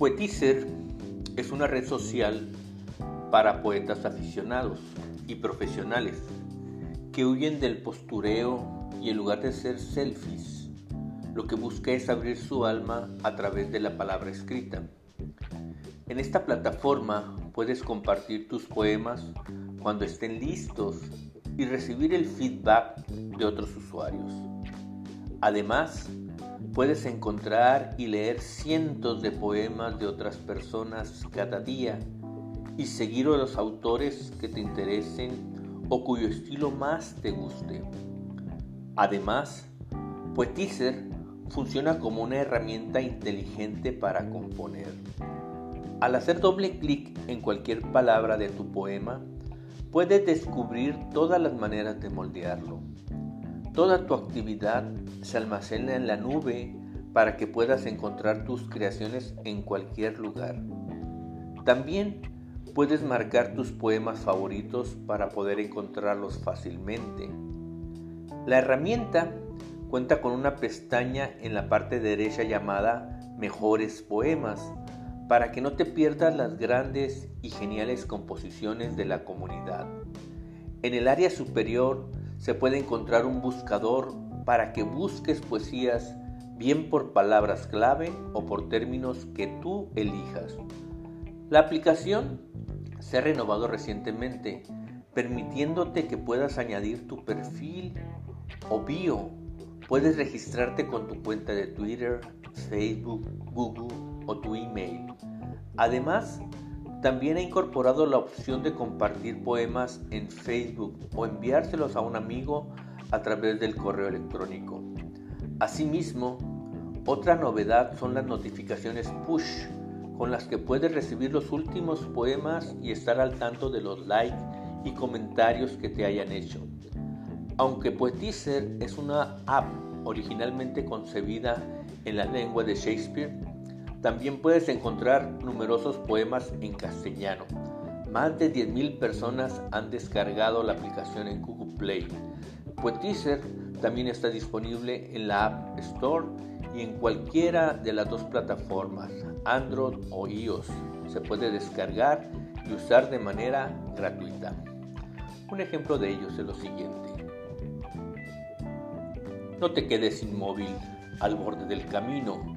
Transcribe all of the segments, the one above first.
Poetizer es una red social para poetas aficionados y profesionales que huyen del postureo y en lugar de ser selfies, lo que busca es abrir su alma a través de la palabra escrita. En esta plataforma puedes compartir tus poemas cuando estén listos y recibir el feedback de otros usuarios. Además, puedes encontrar y leer cientos de poemas de otras personas cada día y seguir a los autores que te interesen o cuyo estilo más te guste. Además, Poetizer funciona como una herramienta inteligente para componer. Al hacer doble clic en cualquier palabra de tu poema, puedes descubrir todas las maneras de moldearlo. Toda tu actividad se almacena en la nube para que puedas encontrar tus creaciones en cualquier lugar. También puedes marcar tus poemas favoritos para poder encontrarlos fácilmente. La herramienta cuenta con una pestaña en la parte derecha llamada Mejores Poemas para que no te pierdas las grandes y geniales composiciones de la comunidad. En el área superior se puede encontrar un buscador para que busques poesías bien por palabras clave o por términos que tú elijas. La aplicación se ha renovado recientemente, permitiéndote que puedas añadir tu perfil o bio. Puedes registrarte con tu cuenta de Twitter, Facebook, Google o tu email. Además, también ha incorporado la opción de compartir poemas en Facebook o enviárselos a un amigo a través del correo electrónico. Asimismo, otra novedad son las notificaciones push, con las que puedes recibir los últimos poemas y estar al tanto de los likes y comentarios que te hayan hecho. Aunque Poetizer es una app originalmente concebida en la lengua de Shakespeare, también puedes encontrar numerosos poemas en castellano. Más de 10.000 personas han descargado la aplicación en Google Play. Poetizer también está disponible en la App Store y en cualquiera de las dos plataformas, Android o iOS. Se puede descargar y usar de manera gratuita. Un ejemplo de ello es lo siguiente. No te quedes inmóvil al borde del camino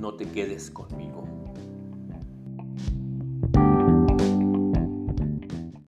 no te quedes conmigo.